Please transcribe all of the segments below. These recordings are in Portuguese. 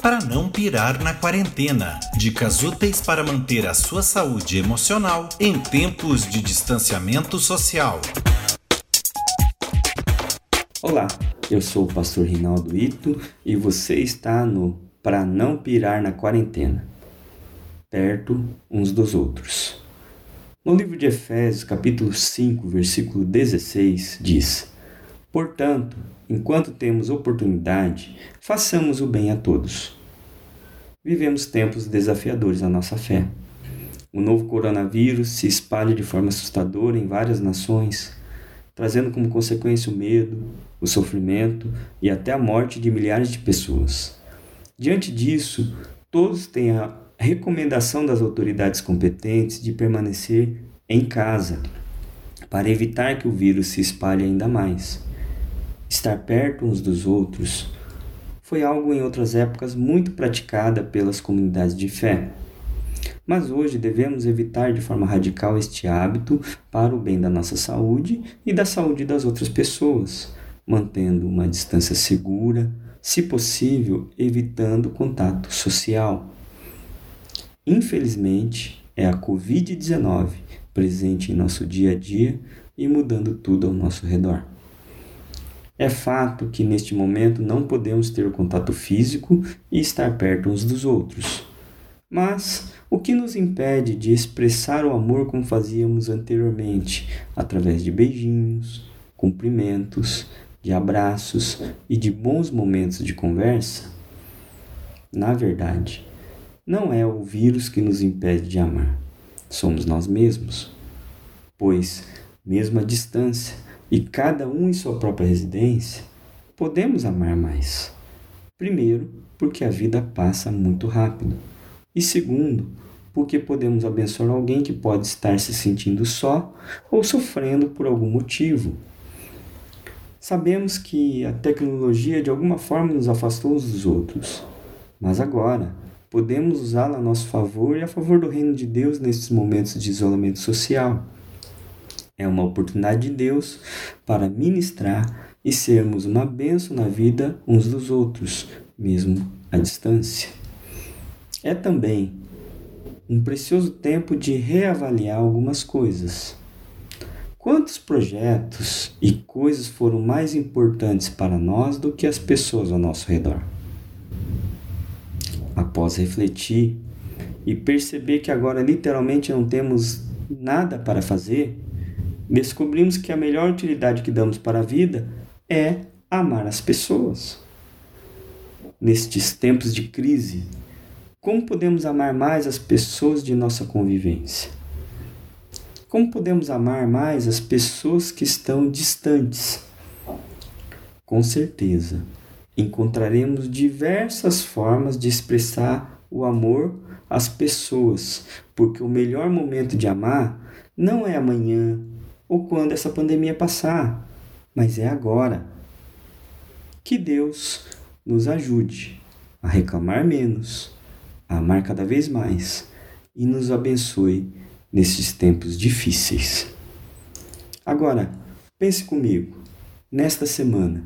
para não pirar na quarentena. Dicas úteis para manter a sua saúde emocional em tempos de distanciamento social. Olá, eu sou o pastor Rinaldo Ito e você está no Para não pirar na quarentena. Perto uns dos outros. No livro de Efésios, capítulo 5, versículo 16, diz: Portanto, enquanto temos oportunidade, façamos o bem a todos. Vivemos tempos desafiadores à nossa fé. O novo coronavírus se espalha de forma assustadora em várias nações, trazendo como consequência o medo, o sofrimento e até a morte de milhares de pessoas. Diante disso, todos têm a recomendação das autoridades competentes de permanecer em casa para evitar que o vírus se espalhe ainda mais. Estar perto uns dos outros foi algo em outras épocas muito praticada pelas comunidades de fé. Mas hoje devemos evitar de forma radical este hábito para o bem da nossa saúde e da saúde das outras pessoas, mantendo uma distância segura, se possível, evitando contato social. Infelizmente, é a Covid-19 presente em nosso dia a dia e mudando tudo ao nosso redor. É fato que neste momento não podemos ter contato físico e estar perto uns dos outros. Mas o que nos impede de expressar o amor como fazíamos anteriormente, através de beijinhos, cumprimentos, de abraços e de bons momentos de conversa? Na verdade, não é o vírus que nos impede de amar, somos nós mesmos. Pois, mesmo à distância, e cada um em sua própria residência, podemos amar mais. Primeiro, porque a vida passa muito rápido. E segundo, porque podemos abençoar alguém que pode estar se sentindo só ou sofrendo por algum motivo. Sabemos que a tecnologia de alguma forma nos afastou uns dos outros, mas agora podemos usá-la a nosso favor e a favor do reino de Deus nesses momentos de isolamento social. É uma oportunidade de Deus para ministrar e sermos uma bênção na vida uns dos outros, mesmo à distância. É também um precioso tempo de reavaliar algumas coisas. Quantos projetos e coisas foram mais importantes para nós do que as pessoas ao nosso redor? Após refletir e perceber que agora literalmente não temos nada para fazer, descobrimos que a melhor utilidade que damos para a vida é amar as pessoas. Nestes tempos de crise, como podemos amar mais as pessoas de nossa convivência? Como podemos amar mais as pessoas que estão distantes? Com certeza, encontraremos diversas formas de expressar o amor às pessoas, porque o melhor momento de amar não é amanhã, ou quando essa pandemia passar, mas é agora. Que Deus nos ajude a reclamar menos, a amar cada vez mais e nos abençoe nesses tempos difíceis. Agora, pense comigo, nesta semana,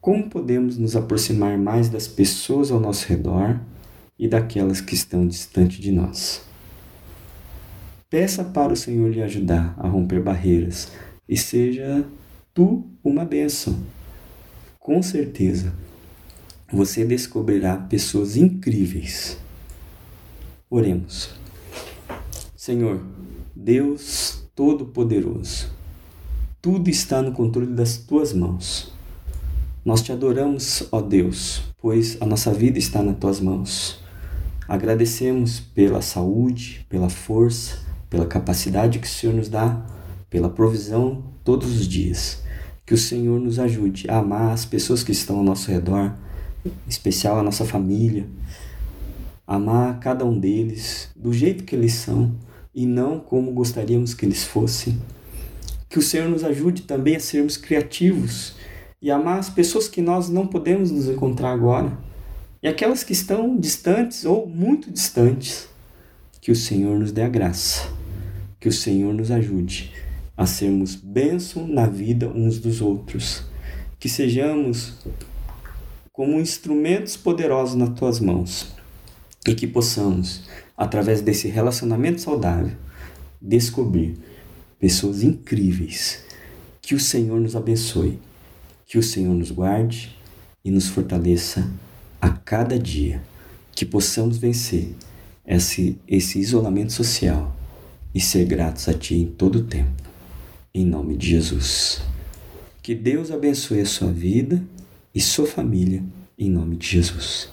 como podemos nos aproximar mais das pessoas ao nosso redor e daquelas que estão distante de nós? Peça para o Senhor lhe ajudar a romper barreiras e seja tu uma bênção. Com certeza, você descobrirá pessoas incríveis. Oremos. Senhor, Deus Todo-Poderoso, tudo está no controle das tuas mãos. Nós te adoramos, ó Deus, pois a nossa vida está nas tuas mãos. Agradecemos pela saúde, pela força, pela capacidade que o Senhor nos dá, pela provisão todos os dias. Que o Senhor nos ajude a amar as pessoas que estão ao nosso redor, em especial a nossa família, amar cada um deles do jeito que eles são e não como gostaríamos que eles fossem. Que o Senhor nos ajude também a sermos criativos e amar as pessoas que nós não podemos nos encontrar agora e aquelas que estão distantes ou muito distantes. Que o Senhor nos dê a graça que o Senhor nos ajude a sermos bênção na vida uns dos outros. Que sejamos como instrumentos poderosos nas tuas mãos e que possamos, através desse relacionamento saudável, descobrir pessoas incríveis. Que o Senhor nos abençoe, que o Senhor nos guarde e nos fortaleça a cada dia, que possamos vencer esse, esse isolamento social e ser gratos a Ti em todo o tempo. Em nome de Jesus. Que Deus abençoe a sua vida e sua família, em nome de Jesus